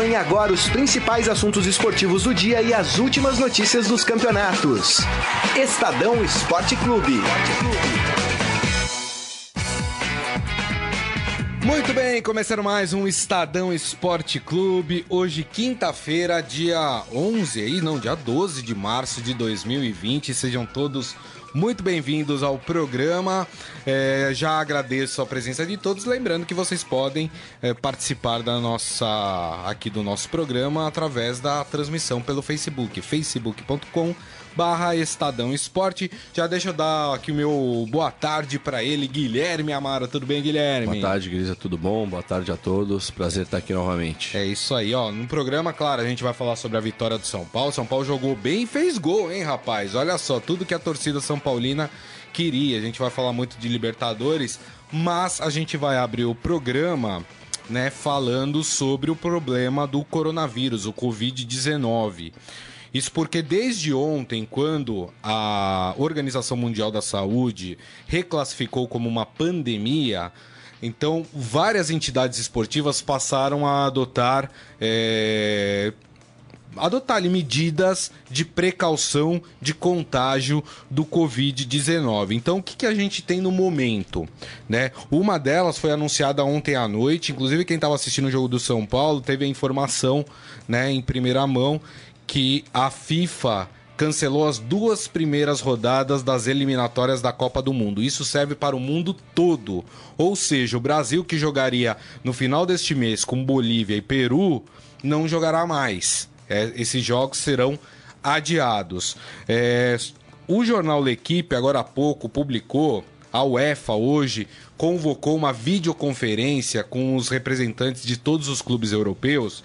Acompanhe agora os principais assuntos esportivos do dia e as últimas notícias dos campeonatos. Estadão Esporte Clube. Muito bem, começando mais um Estadão Esporte Clube. Hoje, quinta-feira, dia 11, aí não, dia 12 de março de 2020. Sejam todos bem-vindos ao programa. É, já agradeço a presença de todos, lembrando que vocês podem é, participar da nossa aqui do nosso programa através da transmissão pelo Facebook, facebook.com barra Estadão Esporte. Já deixa eu dar aqui o meu boa tarde para ele, Guilherme Amara. Tudo bem, Guilherme? Boa tarde, Grisa. Tudo bom? Boa tarde a todos. Prazer estar aqui novamente. É isso aí, ó. No programa, claro, a gente vai falar sobre a vitória do São Paulo. São Paulo jogou bem e fez gol, hein, rapaz? Olha só, tudo que a torcida São Paulina queria. A gente vai falar muito de Libertadores, mas a gente vai abrir o programa, né, falando sobre o problema do coronavírus, o Covid-19. Isso porque desde ontem, quando a Organização Mundial da Saúde reclassificou como uma pandemia, então várias entidades esportivas passaram a adotar. É adotar ali, medidas de precaução de contágio do Covid-19. Então, o que, que a gente tem no momento? Né? Uma delas foi anunciada ontem à noite, inclusive quem estava assistindo o jogo do São Paulo teve a informação né, em primeira mão que a FIFA cancelou as duas primeiras rodadas das eliminatórias da Copa do Mundo. Isso serve para o mundo todo. Ou seja, o Brasil que jogaria no final deste mês com Bolívia e Peru não jogará mais. É, esses jogos serão adiados. É, o jornal L'Equipe, agora há pouco, publicou, a UEFA hoje convocou uma videoconferência com os representantes de todos os clubes europeus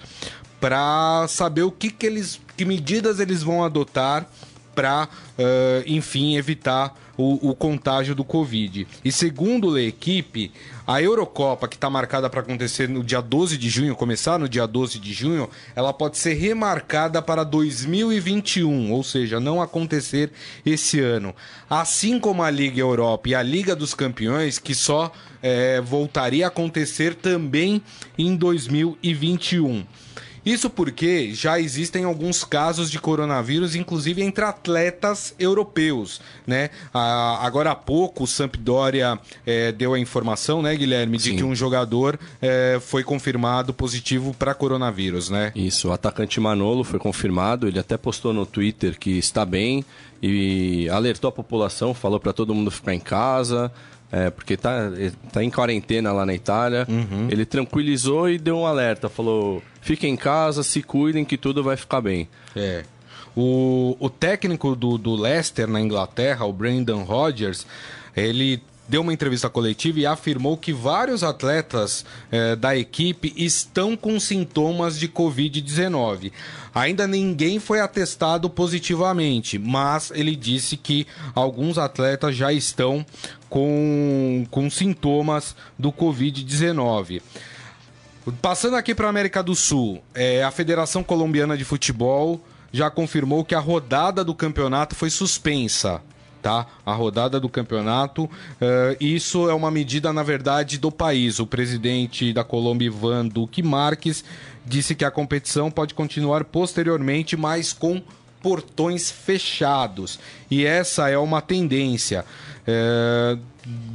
para saber o que, que eles, que medidas eles vão adotar para, uh, enfim, evitar o, o, contágio do Covid. E segundo a equipe, a Eurocopa, que está marcada para acontecer no dia 12 de junho, começar no dia 12 de junho, ela pode ser remarcada para 2021, ou seja, não acontecer esse ano. Assim como a Liga Europa e a Liga dos Campeões, que só é, voltaria a acontecer também em 2021. Isso porque já existem alguns casos de coronavírus, inclusive entre atletas europeus, né? Ah, agora há pouco o Sampdoria é, deu a informação, né, Guilherme, de Sim. que um jogador é, foi confirmado positivo para coronavírus, né? Isso, o atacante Manolo foi confirmado, ele até postou no Twitter que está bem e alertou a população, falou para todo mundo ficar em casa. É, porque tá, tá em quarentena lá na Itália. Uhum. Ele tranquilizou e deu um alerta. Falou: fiquem em casa, se cuidem que tudo vai ficar bem. É. O, o técnico do, do Leicester na Inglaterra, o Brendan Rodgers, ele deu uma entrevista coletiva e afirmou que vários atletas eh, da equipe estão com sintomas de Covid-19. Ainda ninguém foi atestado positivamente, mas ele disse que alguns atletas já estão com, com sintomas do Covid-19. Passando aqui para a América do Sul, eh, a Federação Colombiana de Futebol já confirmou que a rodada do campeonato foi suspensa tá? A rodada do campeonato. Uh, isso é uma medida, na verdade, do país. O presidente da Colômbia, Ivan Duque Marques, disse que a competição pode continuar posteriormente, mas com portões fechados. E essa é uma tendência. Uh,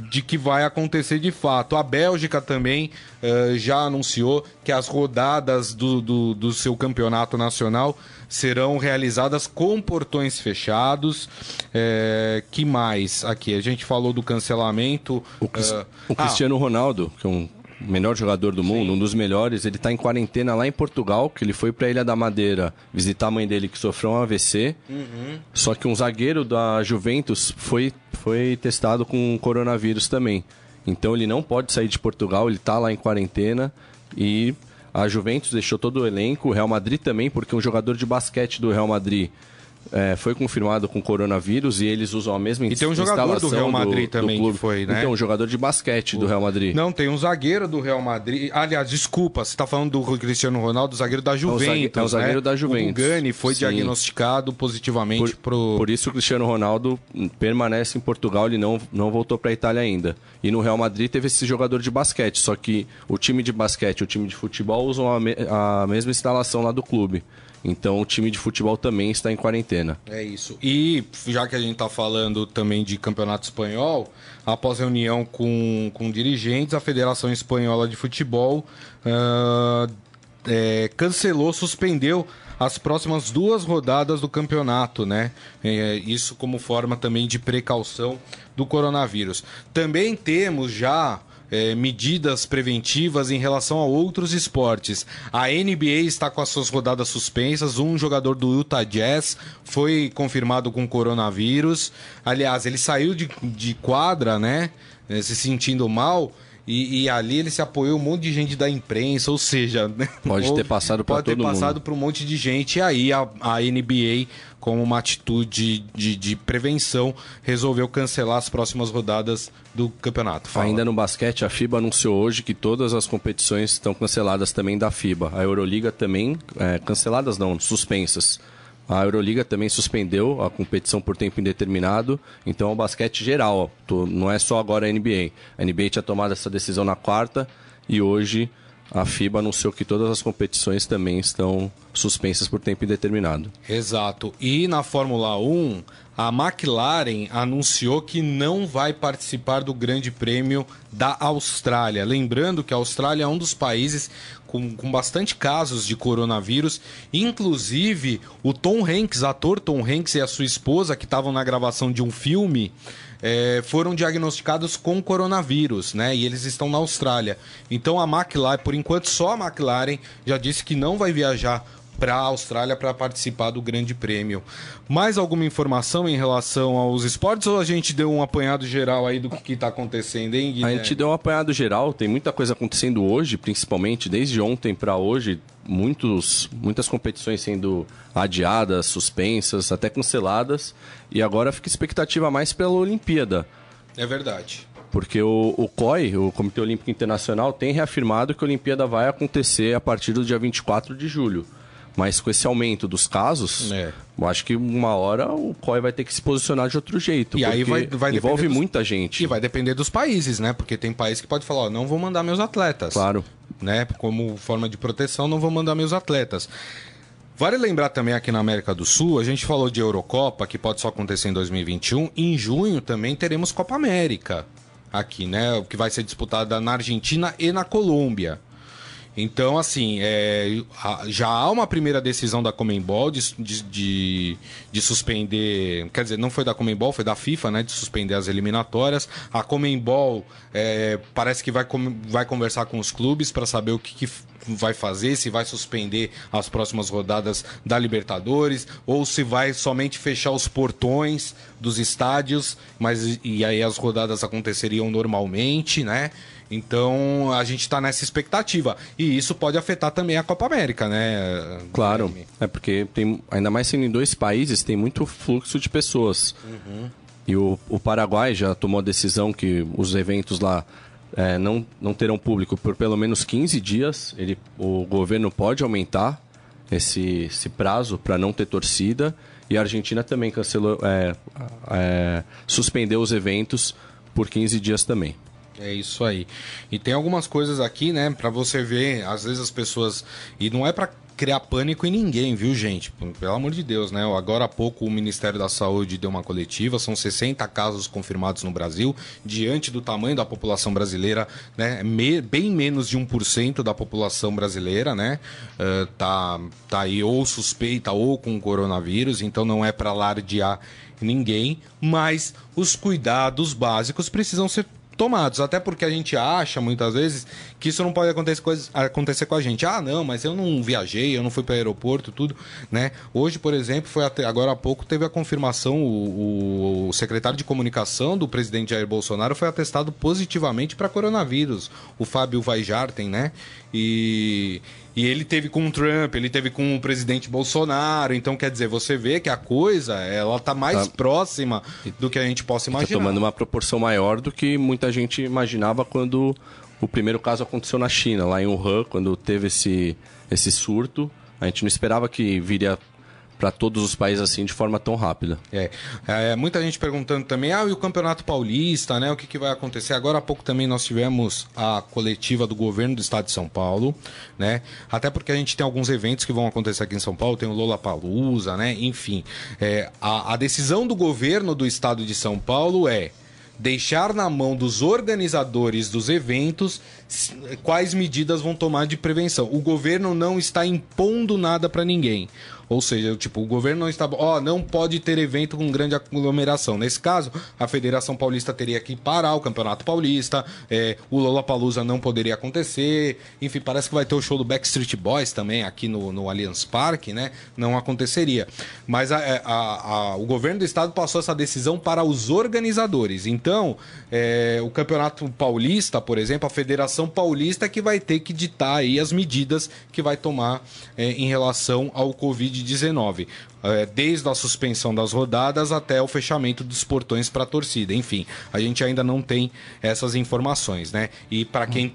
de que vai acontecer de fato. A Bélgica também uh, já anunciou que as rodadas do, do, do, seu campeonato nacional serão realizadas com portões fechados. É, que mais aqui? A gente falou do cancelamento. O, uh, o Cristiano ah, Ronaldo, que é um melhor jogador do mundo, Sim. um dos melhores, ele está em quarentena lá em Portugal, que ele foi para a Ilha da Madeira visitar a mãe dele que sofreu um AVC. Uhum. Só que um zagueiro da Juventus foi, foi testado com coronavírus também. Então ele não pode sair de Portugal, ele está lá em quarentena e a Juventus deixou todo o elenco, o Real Madrid também, porque um jogador de basquete do Real Madrid é, foi confirmado com coronavírus e eles usam a mesma E tem um jogador do Real Madrid do, também do clube. que foi, né? Então, um jogador de basquete do Real Madrid. Não, tem um zagueiro do Real Madrid. Aliás, desculpa, você está falando do Cristiano Ronaldo, zagueiro da Juventus. É o zagueiro né? da Juventus. O Gani foi Sim. diagnosticado positivamente Por, pro. por isso o Cristiano Ronaldo permanece em Portugal, ele não, não voltou para a Itália ainda. E no Real Madrid teve esse jogador de basquete, só que o time de basquete e o time de futebol usam a, me- a mesma instalação lá do clube. Então o time de futebol também está em quarentena. É isso. E já que a gente está falando também de campeonato espanhol, após reunião com, com dirigentes, a Federação Espanhola de Futebol ah, é, cancelou, suspendeu as próximas duas rodadas do campeonato, né? É, isso como forma também de precaução do coronavírus. Também temos já é, medidas preventivas em relação a outros esportes. A NBA está com as suas rodadas suspensas. Um jogador do Utah Jazz foi confirmado com coronavírus. Aliás, ele saiu de, de quadra, né? eh, Se sentindo mal. E, e ali ele se apoiou um monte de gente da imprensa, ou seja, né, Pode ter passado pode ter todo mundo. passado para um monte de gente. E aí a, a NBA, como uma atitude de, de prevenção, resolveu cancelar as próximas rodadas do campeonato. Fala. Ainda no basquete, a FIBA anunciou hoje que todas as competições estão canceladas também da FIBA. A Euroliga também, é, canceladas não, suspensas. A Euroliga também suspendeu a competição por tempo indeterminado, então é o basquete geral, não é só agora a NBA. A NBA tinha tomado essa decisão na quarta e hoje a FIBA anunciou que todas as competições também estão suspensas por tempo indeterminado. Exato. E na Fórmula 1, a McLaren anunciou que não vai participar do Grande Prêmio da Austrália. Lembrando que a Austrália é um dos países com, com bastante casos de coronavírus. Inclusive, o Tom Hanks, ator Tom Hanks e a sua esposa, que estavam na gravação de um filme, eh, foram diagnosticados com coronavírus, né? E eles estão na Austrália. Então a McLaren, por enquanto, só a McLaren já disse que não vai viajar para a Austrália para participar do Grande Prêmio. Mais alguma informação em relação aos esportes ou a gente deu um apanhado geral aí do que está acontecendo, hein, A Guilherme? gente deu um apanhado geral, tem muita coisa acontecendo hoje, principalmente desde ontem para hoje, muitos, muitas competições sendo adiadas, suspensas, até canceladas, e agora fica expectativa mais pela Olimpíada. É verdade. Porque o, o COI, o Comitê Olímpico Internacional, tem reafirmado que a Olimpíada vai acontecer a partir do dia 24 de julho. Mas com esse aumento dos casos, É. eu acho que uma hora o COI vai ter que se posicionar de outro jeito. E aí vai, vai envolve dos- muita gente. E vai depender dos países, né? Porque tem país que pode falar, ó, não vou mandar meus atletas. Claro. Né? Como forma de proteção, não vou mandar meus atletas. Vale lembrar também aqui na América do Sul, a gente falou de Eurocopa, que pode só acontecer em 2021. Em junho também teremos Copa América aqui, né? Que vai ser disputada na Argentina e na Colômbia. Então, assim, é, já há uma primeira decisão da Comembol de, de, de- de suspender. Quer dizer, não foi da Comembol, foi da FIFA, né? De suspender as eliminatórias. A Comembol é, parece que vai, vai conversar com os clubes para saber o que, que vai fazer, se vai suspender as próximas rodadas da Libertadores, ou se vai somente fechar os portões dos estádios, mas e aí as rodadas aconteceriam normalmente, né? Então a gente está nessa expectativa. E isso pode afetar também a Copa América, né? Claro, é porque tem, ainda mais sendo em dois países, tem muito fluxo de pessoas. E o, o Paraguai já tomou a decisão que os eventos lá é, não, não terão público por pelo menos 15 dias. Ele, o governo pode aumentar esse, esse prazo para não ter torcida. E a Argentina também cancelou, é, é, suspendeu os eventos por 15 dias também. É isso aí. E tem algumas coisas aqui, né, Pra você ver, às vezes as pessoas e não é pra criar pânico em ninguém, viu, gente? Pelo amor de Deus, né? Agora há pouco o Ministério da Saúde deu uma coletiva, são 60 casos confirmados no Brasil, diante do tamanho da população brasileira, né? Me- bem menos de 1% da população brasileira, né? Ah, tá, tá aí ou suspeita ou com coronavírus, então não é pra alardear ninguém, mas os cuidados básicos precisam ser tomados. Até porque a gente acha, muitas vezes, que isso não pode acontecer, acontecer com a gente. Ah, não, mas eu não viajei, eu não fui para o aeroporto, tudo, né? Hoje, por exemplo, foi até, agora há pouco teve a confirmação, o, o secretário de comunicação do presidente Jair Bolsonaro foi atestado positivamente para coronavírus, o Fábio Weijarten, né? E, e ele teve com o Trump, ele teve com o presidente Bolsonaro. Então, quer dizer, você vê que a coisa, ela tá mais tá. próxima do que a gente possa imaginar. Tá tomando uma proporção maior do que muita gente imaginava quando o primeiro caso aconteceu na China, lá em Wuhan, quando teve esse, esse surto. A gente não esperava que viria para todos os países assim de forma tão rápida. É, é, muita gente perguntando também, ah, e o Campeonato Paulista, né? O que, que vai acontecer? Agora há pouco também nós tivemos a coletiva do governo do estado de São Paulo, né? Até porque a gente tem alguns eventos que vão acontecer aqui em São Paulo, tem o Lola Palusa, né? Enfim, é, a, a decisão do governo do estado de São Paulo é deixar na mão dos organizadores dos eventos quais medidas vão tomar de prevenção. O governo não está impondo nada para ninguém. Ou seja, tipo, o governo não está. Ó, oh, não pode ter evento com grande aglomeração. Nesse caso, a Federação Paulista teria que parar o Campeonato Paulista, é, o Lola Palusa não poderia acontecer. Enfim, parece que vai ter o show do Backstreet Boys também aqui no, no Allianz Parque, né? Não aconteceria. Mas a, é, a, a, o governo do estado passou essa decisão para os organizadores. Então, é, o Campeonato Paulista, por exemplo, a Federação Paulista é que vai ter que ditar aí as medidas que vai tomar é, em relação ao Covid Covid-19, é, desde a suspensão das rodadas até o fechamento dos portões para a torcida. Enfim, a gente ainda não tem essas informações, né? E para quem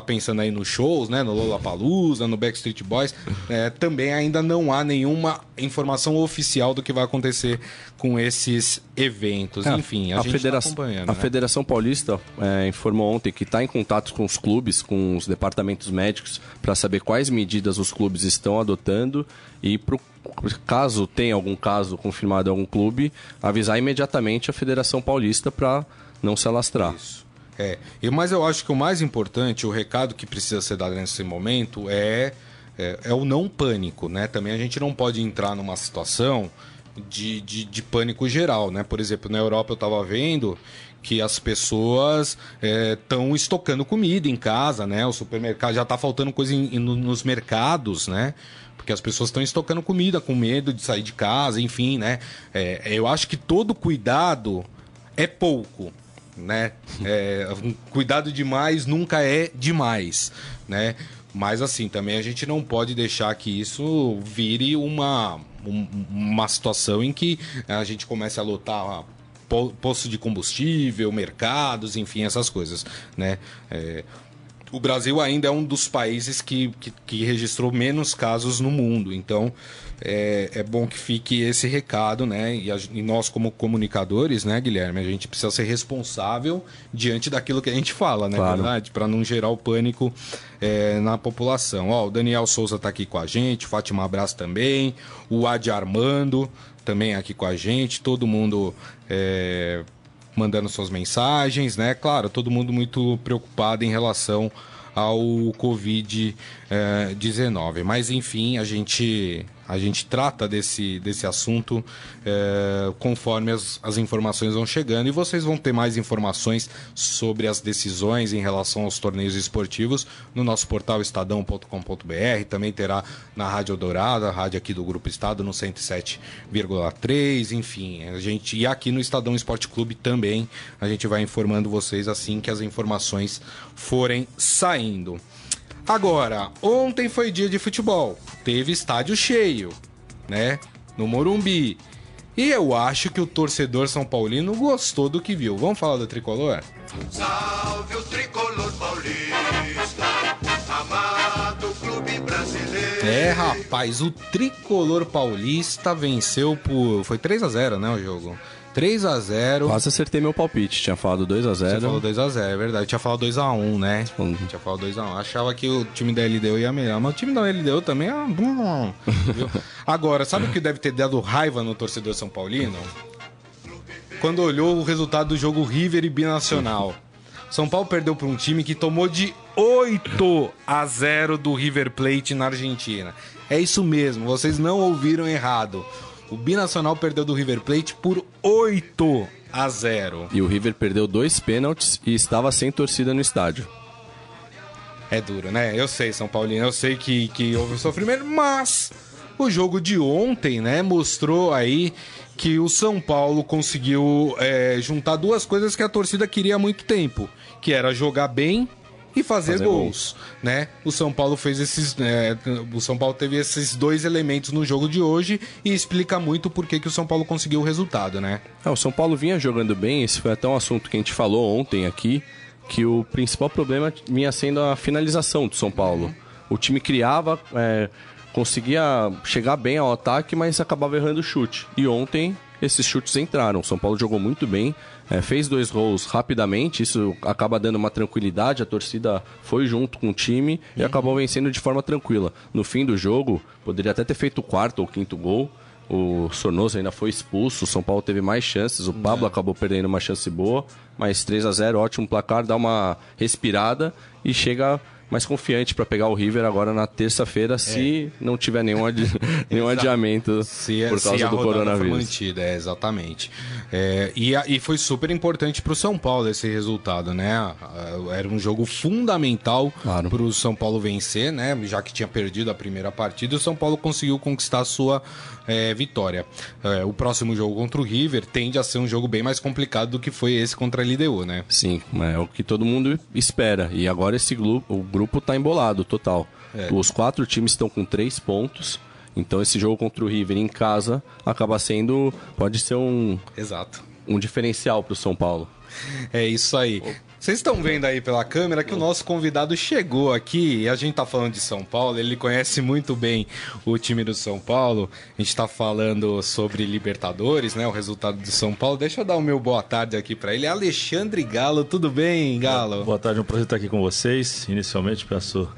tá pensando aí nos shows, né, no Lollapalooza, no Backstreet Boys, é, também ainda não há nenhuma informação oficial do que vai acontecer com esses eventos. É, Enfim, a, a gente tá Federa tá acompanhando. A né? Federação Paulista é, informou ontem que está em contato com os clubes, com os departamentos médicos, para saber quais medidas os clubes estão adotando e pro caso tenha algum caso confirmado em algum clube, avisar imediatamente a Federação Paulista para não se alastrar. Isso. É, e, mas eu acho que o mais importante, o recado que precisa ser dado nesse momento é, é, é o não pânico, né? Também a gente não pode entrar numa situação de, de, de pânico geral, né? Por exemplo, na Europa eu estava vendo que as pessoas estão é, estocando comida em casa, né? O supermercado já está faltando coisa em, em, nos mercados, né? Porque as pessoas estão estocando comida com medo de sair de casa, enfim, né? É, eu acho que todo cuidado é pouco né? É, cuidado demais nunca é demais, né? Mas assim, também a gente não pode deixar que isso vire uma, uma situação em que a gente comece a lotar posto de combustível, mercados, enfim, essas coisas, né? É, o Brasil ainda é um dos países que, que, que registrou menos casos no mundo, então é, é bom que fique esse recado, né? E, a, e, nós, como comunicadores, né, Guilherme, a gente precisa ser responsável diante daquilo que a gente fala, né? Claro. Verdade? Para não gerar o pânico é, na população. Ó, o Daniel Souza está aqui com a gente, Fátima Abraço também, o Adi Armando também aqui com a gente, todo mundo. É, mandando suas mensagens, né? Claro, todo mundo muito preocupado em relação ao Covid-19. Mas, enfim, a gente a gente trata desse, desse assunto é, conforme as, as informações vão chegando e vocês vão ter mais informações sobre as decisões em relação aos torneios esportivos no nosso portal estadão.com.br. Também terá na Rádio Dourada, a rádio aqui do Grupo Estado, no 107,3. Enfim, a gente. E aqui no Estadão Esporte Clube também a gente vai informando vocês assim que as informações forem saindo. Agora, ontem foi dia de futebol. Teve estádio cheio, né? No Morumbi. E eu acho que o torcedor São Paulino gostou do que viu. Vamos falar do tricolor? Salve o tricolor paulista, amado clube brasileiro. É, rapaz, o tricolor paulista venceu por. Foi 3 a 0 né? O jogo. 3 a 0 Quase acertei meu palpite. Tinha falado 2 a 0 Tinha falado 2 a 0 é verdade. Tinha falado 2 a 1 né? Hum. Tinha falado 2 a 1 Achava que o time da LDU ia melhor. Mas o time da LDU também é... Agora, sabe o que deve ter dado raiva no torcedor São Paulino? Quando olhou o resultado do jogo River e Binacional. São Paulo perdeu para um time que tomou de 8 a 0 do River Plate na Argentina. É isso mesmo, vocês não ouviram errado. O Binacional perdeu do River Plate por 8 a 0. E o River perdeu dois pênaltis e estava sem torcida no estádio. É duro, né? Eu sei, São Paulino, eu sei que, que houve sofrimento, mas o jogo de ontem, né, mostrou aí que o São Paulo conseguiu é, juntar duas coisas que a torcida queria há muito tempo, que era jogar bem e fazer, fazer gols, gols, né? O São Paulo fez esses, é, o São Paulo teve esses dois elementos no jogo de hoje e explica muito por que, que o São Paulo conseguiu o resultado, né? É, o São Paulo vinha jogando bem, esse foi até um assunto que a gente falou ontem aqui, que o principal problema vinha sendo a finalização do São Paulo. Uhum. O time criava, é, conseguia chegar bem ao ataque, mas acabava errando o chute. E ontem esses chutes entraram. São Paulo jogou muito bem, é, fez dois gols rapidamente, isso acaba dando uma tranquilidade. A torcida foi junto com o time uhum. e acabou vencendo de forma tranquila. No fim do jogo, poderia até ter feito o quarto ou quinto gol. O Sornoso ainda foi expulso, o São Paulo teve mais chances, o Pablo é. acabou perdendo uma chance boa, mas 3 a 0 ótimo placar, dá uma respirada e chega mais confiante para pegar o River agora na terça-feira, é. se não tiver nenhum, adi nenhum adiamento se, por causa se do coronavírus. Mantida, é, exatamente. É, e, e foi super importante para o São Paulo esse resultado, né? Era um jogo fundamental claro. para o São Paulo vencer, né? Já que tinha perdido a primeira partida, o São Paulo conseguiu conquistar a sua é, vitória. É, o próximo jogo contra o River tende a ser um jogo bem mais complicado do que foi esse contra a LDU, né? Sim, é o que todo mundo espera. E agora esse grupo, o grupo tá embolado total. É. Os quatro times estão com três pontos. Então esse jogo contra o River em casa acaba sendo. pode ser um. Exato. Um diferencial para o São Paulo. É isso aí. Vocês estão vendo aí pela câmera que o nosso convidado chegou aqui e a gente tá falando de São Paulo, ele conhece muito bem o time do São Paulo. A gente tá falando sobre Libertadores, né, o resultado do São Paulo. Deixa eu dar o meu boa tarde aqui para ele. Alexandre Galo, tudo bem, Galo? Boa tarde, é um prazer estar aqui com vocês. Inicialmente peço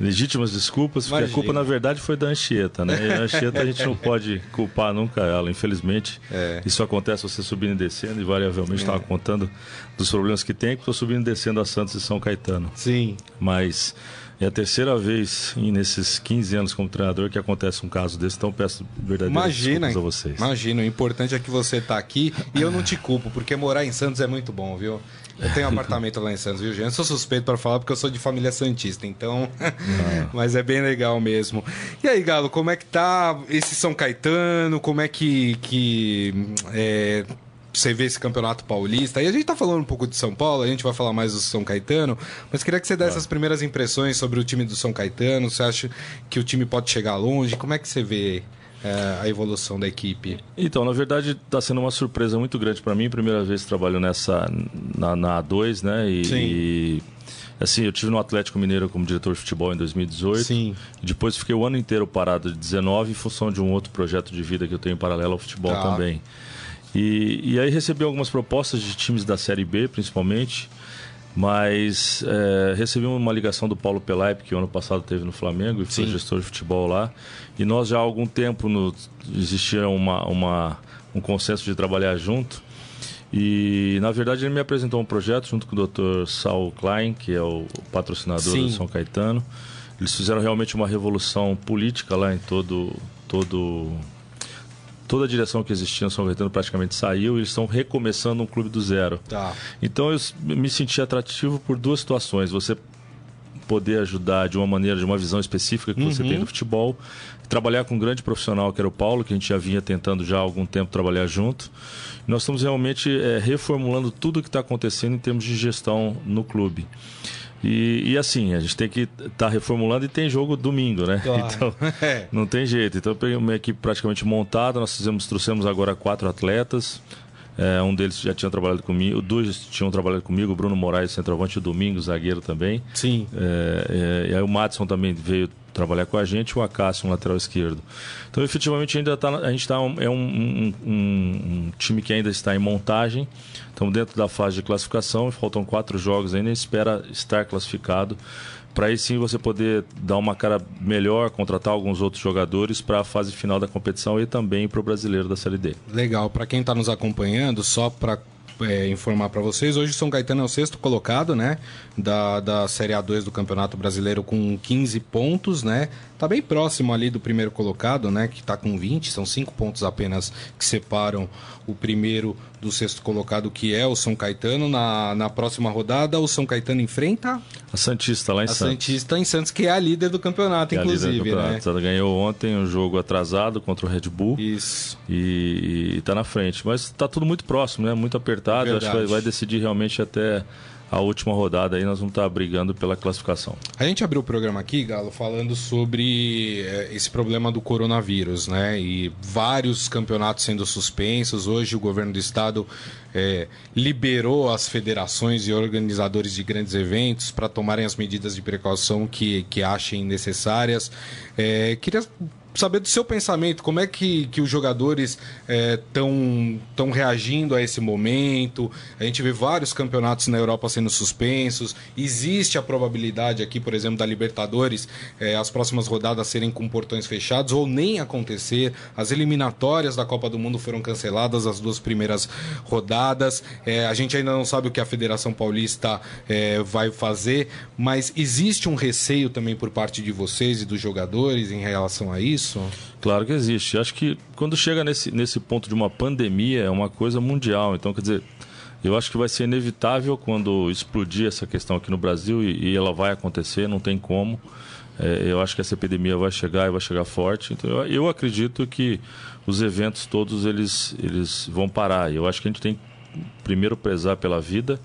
legítimas desculpas, Imagina. porque a culpa na verdade foi da Anchieta, né? E a Anchieta a gente não pode culpar nunca ela, infelizmente. É. Isso acontece você subindo e descendo, e variavelmente estava é. contando dos problemas que tem, que estou subindo e descendo a Santos e São Caetano. Sim. Mas é a terceira vez nesses 15 anos como treinador que acontece um caso desse, então peço verdadeiras imagina, desculpas a vocês. Imagina, o importante é que você está aqui e eu não te culpo, porque morar em Santos é muito bom, viu? Eu tenho um apartamento lá em Santos, viu, gente? Eu sou suspeito para falar porque eu sou de família santista, então. Ah. Mas é bem legal mesmo. E aí, Galo, como é que tá esse São Caetano? Como é que. que é, você vê esse campeonato paulista. E a gente tá falando um pouco de São Paulo, a gente vai falar mais do São Caetano, mas queria que você desse as primeiras impressões sobre o time do São Caetano. Você acha que o time pode chegar longe? Como é que você vê é, a evolução da equipe? Então, na verdade, está sendo uma surpresa muito grande para mim. Primeira vez que trabalho nessa na, na A2, né? E, Sim. E, assim, eu tive no Atlético Mineiro como diretor de futebol em 2018. Sim. Depois fiquei o ano inteiro parado de 19 em função de um outro projeto de vida que eu tenho em paralelo ao futebol tá. também. E, e aí recebi algumas propostas de times da Série B, principalmente. Mas é, recebi uma ligação do Paulo Pelaip, que ano passado teve no Flamengo e foi Sim. gestor de futebol lá. E nós já há algum tempo no, existia uma, uma, um consenso de trabalhar junto. E na verdade ele me apresentou um projeto junto com o Dr. Saul Klein, que é o patrocinador Sim. do São Caetano. Eles fizeram realmente uma revolução política lá em todo todo toda a direção que existia no São Caetano praticamente saiu e eles estão recomeçando um clube do zero. Tá. Então eu me senti atrativo por duas situações. Você poder ajudar de uma maneira, de uma visão específica que uhum. você tem no uhum. futebol, trabalhar com um grande profissional que era o Paulo, que a gente já vinha tentando já há algum tempo trabalhar junto. Nós estamos realmente é, reformulando tudo o que está acontecendo em termos de gestão no clube. E, e, assim, a gente tem que estar tá reformulando e tem jogo domingo, né? Claro. Então, é. não tem jeito. Então, eu peguei uma equipe praticamente montada, nós fizemos, trouxemos agora quatro atletas. É, um deles já tinha trabalhado comigo, dois tinham trabalhado comigo, o Bruno Moraes, centroavante, o Domingos, zagueiro também. Sim. É, é, e aí o Madison também veio trabalhar com a gente, o Acácio, um lateral esquerdo. Então, efetivamente, ainda tá, a gente está é um, um, um, time que ainda está em montagem. Estamos dentro da fase de classificação, faltam quatro jogos ainda, espera estar classificado para aí sim você poder dar uma cara melhor, contratar alguns outros jogadores para a fase final da competição e também para o brasileiro da Série D. Legal, para quem está nos acompanhando, só para é, informar para vocês, hoje o São Caetano é o sexto colocado, né, da, da Série A2 do Campeonato Brasileiro com 15 pontos, né, tá bem próximo ali do primeiro colocado, né? Que está com 20, são cinco pontos apenas que separam o primeiro do sexto colocado, que é o São Caetano. Na, na próxima rodada, o São Caetano enfrenta a Santista lá em a Santos. Santista em Santos, que é a líder do campeonato, Que é a líder do inclusive, né? campeonato. Ela ganhou ontem um jogo atrasado contra o Red Bull. Isso. e, e tá na frente. Mas está tudo muito próximo, né? Muito apertado. Acho que vai, vai decidir realmente até a última rodada aí. Nós vamos estar brigando pela classificação. A gente abriu o programa aqui, Galo, falando sobre eh, esse problema do coronavírus, né? E vários campeonatos sendo suspensos. Hoje o governo do estado eh, liberou as federações e organizadores de grandes eventos para tomarem as medidas de precaução que, que achem necessárias. Eh, queria saber do seu pensamento, como é que, que os jogadores estão tão reagindo a esse momento? A gente vê vários campeonatos na Europa sendo suspensos. Existe a probabilidade aqui, por exemplo, da Libertadores, eh, as próximas rodadas serem com portões fechados ou nem acontecer. As eliminatórias da Copa do Mundo foram canceladas, as duas primeiras rodadas. Eh, a gente ainda não sabe o que a Federação Paulista eh, vai fazer, mas existe um receio também por parte de vocês e dos jogadores em relação a isso? Claro que existe. Acho que quando chega nesse, nesse ponto de uma pandemia, é uma coisa mundial. Então, quer dizer, eu acho que vai ser inevitável quando explodir essa questão aqui no Brasil e, e ela vai acontecer, não tem como. É, eu acho que essa epidemia vai chegar e vai chegar forte. Então, eu, eu acredito que os eventos todos eles, eles vão parar. Eu acho que a gente tem que primeiro prezar pela vida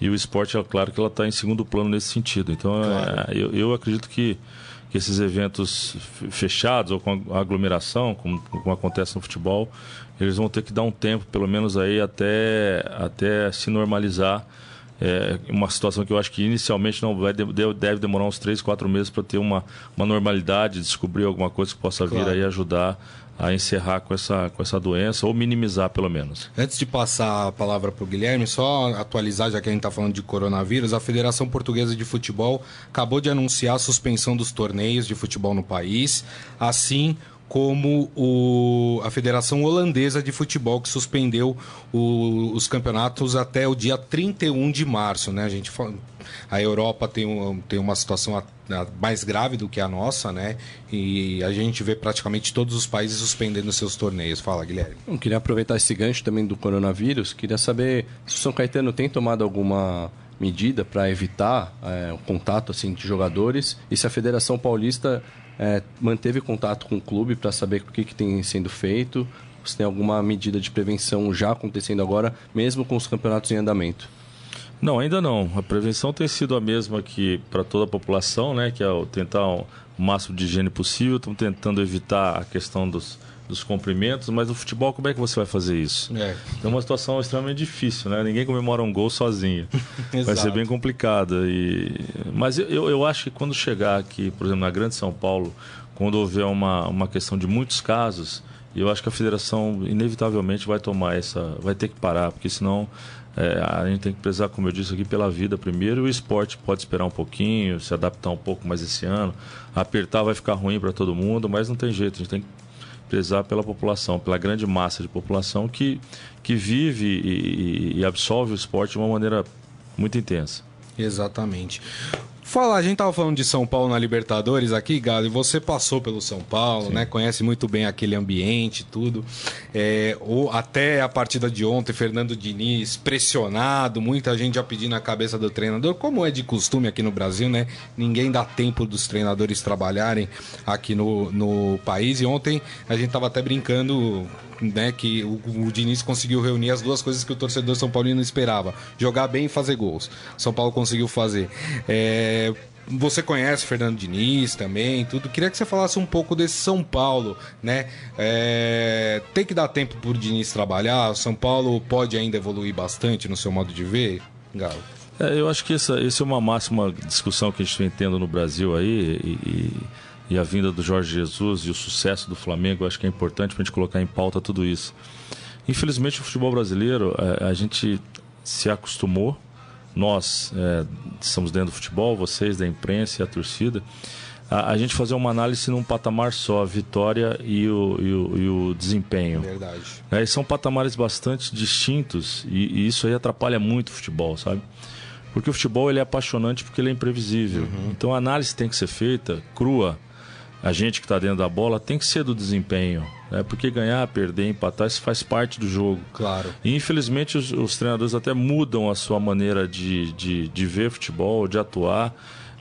e o esporte, é claro que ela está em segundo plano nesse sentido. Então, é, eu, eu acredito que que esses eventos fechados ou com aglomeração, como, como acontece no futebol, eles vão ter que dar um tempo, pelo menos aí até, até se normalizar. É uma situação que eu acho que inicialmente não vai de- de- deve demorar uns 3, 4 meses para ter uma, uma normalidade, descobrir alguma coisa que possa vir Claro. aí ajudar a encerrar com essa, com essa doença ou minimizar pelo menos. Antes de passar a palavra para o Guilherme, só atualizar, já que a gente está falando de coronavírus, a Federação Portuguesa de Futebol acabou de anunciar a suspensão dos torneios de futebol no país, assim como o- a Federação Holandesa de Futebol, que suspendeu o- os campeonatos até o dia 31 de março. Né? A, gente, a Europa tem, um- tem uma situação mais grave do que a nossa, né? E a gente vê praticamente todos os países suspendendo seus torneios. Fala, Guilherme. Eu queria aproveitar esse gancho também do coronavírus. Queria saber se o São Caetano tem tomado alguma medida para evitar é, o contato assim de jogadores e se a Federação Paulista é, manteve contato com o clube para saber o que, que tem sendo feito. Se tem alguma medida de prevenção já acontecendo agora, mesmo com os campeonatos em andamento. Não, ainda não. A prevenção tem sido a mesma que para toda a população, né? Que é o tentar o máximo de higiene possível. Estamos tentando evitar a questão dos, dos cumprimentos, mas no futebol como é que você vai fazer isso? É. É uma situação extremamente difícil, né? Ninguém comemora um gol sozinho. vai ser bem complicada. E... Mas eu, eu eu acho que quando chegar aqui, por exemplo, na Grande São Paulo, quando houver uma, uma questão de muitos casos, eu acho que a federação inevitavelmente vai tomar essa. vai ter que parar, porque senão é, a gente tem que prezar, como eu disse aqui, pela vida primeiro. E o esporte pode esperar um pouquinho, se adaptar um pouco mais esse ano. Apertar vai ficar ruim para todo mundo, mas não tem jeito, a gente tem que prezar pela população, pela grande massa de população que, que vive e, e- e absorve o esporte de uma maneira muito intensa. Exatamente. Falar, a gente tava falando de São Paulo na Libertadores aqui, Galo, e você passou pelo São Paulo, né? Conhece muito bem aquele ambiente e tudo. É, o- até a partida de ontem, Fernando Diniz pressionado, muita gente já pedindo a cabeça do treinador, como é de costume aqui no Brasil, né? Ninguém dá tempo dos treinadores trabalharem aqui no, no país. E ontem a gente tava até brincando né, que o, o Diniz conseguiu reunir as duas coisas que o torcedor São Paulino esperava: jogar bem e fazer gols. São Paulo conseguiu fazer. É, você conhece o Fernando Diniz também, tudo. Queria que você falasse um pouco desse São Paulo, né? É, tem que dar tempo pro Diniz trabalhar. O São Paulo pode ainda evoluir bastante no seu modo de ver, Galo. É, eu acho que essa, essa é uma máxima discussão que a gente vem tendo no Brasil aí e, e- e a vinda do Jorge Jesus e o sucesso do Flamengo, acho que é importante para a gente colocar em pauta tudo isso. Infelizmente, o futebol brasileiro, é, a, gente se acostumou, nós é, estamos dentro do futebol, vocês da imprensa e a torcida, a, a gente fazer uma análise num patamar só, a vitória e o, e o, e o desempenho. Verdade. É, são patamares bastante distintos e, e isso aí atrapalha muito o futebol, sabe? Porque o futebol ele é apaixonante porque ele é imprevisível. Então a análise tem que ser feita crua, a gente que está dentro da bola, tem que ser do desempenho. Né? Porque ganhar, perder, empatar, isso faz parte do jogo. Claro. E infelizmente os, os treinadores até mudam a sua maneira de, de, de ver futebol, de atuar.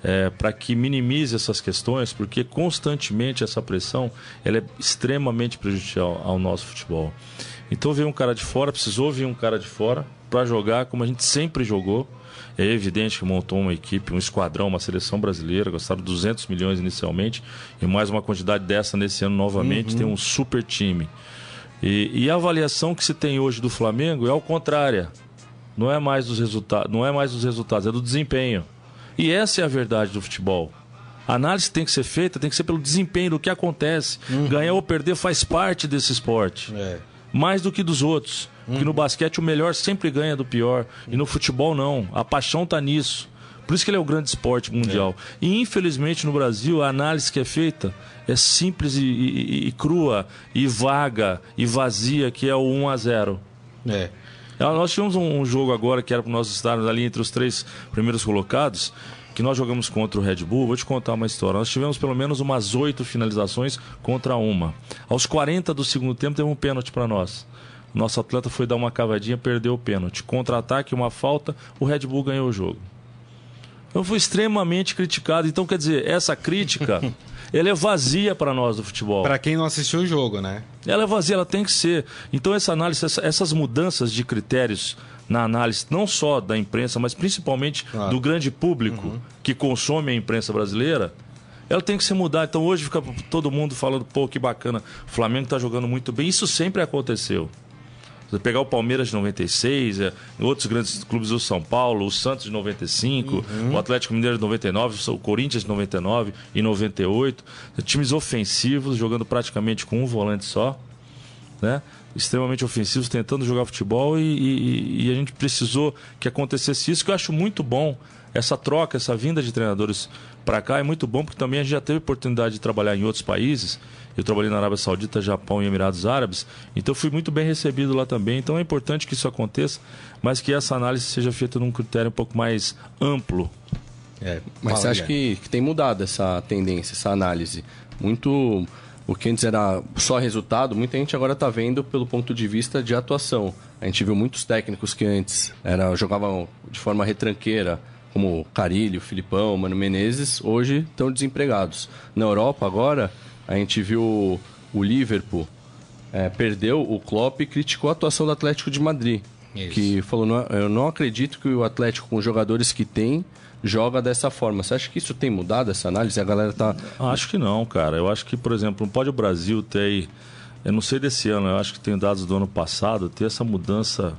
É, para que minimize essas questões, porque constantemente essa pressão ela é extremamente prejudicial ao nosso futebol. Então veio um cara de fora, precisou vir um cara de fora para jogar como a gente sempre jogou. É evidente que montou uma equipe, um esquadrão, uma seleção brasileira, gastaram 200 milhões inicialmente e mais uma quantidade dessa nesse ano novamente. Uhum. Tem um super time. E, e, a avaliação que se tem hoje do Flamengo é ao contrário. Não é mais dos resultados, não é mais dos resultados, é do desempenho. E essa é a verdade do futebol. A análise tem que ser feita, tem que ser pelo desempenho do que acontece. Uhum. Ganhar ou perder faz parte desse esporte. É. Mais do que dos outros. Uhum. Que no basquete o melhor sempre ganha do pior. E no futebol não. A paixão está nisso. Por isso que ele é o grande esporte mundial. É. E infelizmente no Brasil a análise que é feita é simples e, e, e, crua, e vaga, e vazia, que é o 1 a 0 É. Nós tivemos um jogo agora que era para nós estarmos ali entre os três primeiros colocados, que nós jogamos contra o Red Bull. Vou te contar uma história. Nós tivemos pelo menos umas oito finalizações contra uma. Aos 40 do segundo tempo, teve um pênalti para nós. Nosso atleta foi dar uma cavadinha, perdeu o pênalti. Contra-ataque, uma falta, o Red Bull ganhou o jogo. Eu fui extremamente criticado. Então, quer dizer, essa crítica, ela é vazia para nós do futebol. Para quem não assistiu o jogo, né? Ela é vazia, ela tem que ser. Então, essa análise, essas mudanças de critérios na análise, não só da imprensa, mas principalmente claro. do grande público uhum. que consome a imprensa brasileira, ela tem que se mudar. Então, hoje fica todo mundo falando, pô, que bacana, o Flamengo está jogando muito bem. Isso sempre aconteceu. Você pegar o Palmeiras de 96, é, outros grandes clubes do São Paulo, o Santos de 95, uhum. o Atlético Mineiro de 99, o Corinthians de 99 e 98. Times ofensivos, jogando praticamente com um volante só. Né? extremamente ofensivos, tentando jogar futebol e, e, e, a gente precisou que acontecesse isso, que eu acho muito bom. Essa troca, essa vinda de treinadores para cá é muito bom, porque também a gente já teve oportunidade de trabalhar em outros países eu trabalhei na Arábia Saudita, Japão e Emirados Árabes, então fui muito bem recebido lá também. Então é importante que isso aconteça, mas que essa análise seja feita num critério um pouco mais amplo. É, mas você acha que, que tem mudado essa tendência, essa análise? Muito o que antes era só resultado, muita gente agora está vendo pelo ponto de vista de atuação. A gente viu muitos técnicos que antes era, jogavam de forma retranqueira, como Carilho, Filipão, Mano Menezes, hoje estão desempregados. Na Europa agora, a gente viu o Liverpool é, perdeu o Klopp e criticou a atuação do Atlético de Madrid. Isso. Que falou, não, eu não acredito que o Atlético, com os jogadores que tem, joga dessa forma. Você acha que isso tem mudado, essa análise? A galera tá... Acho que não, cara. Eu acho que, por exemplo, não pode o Brasil ter aí... Eu não sei desse ano, eu acho que tem dados do ano passado, ter essa mudança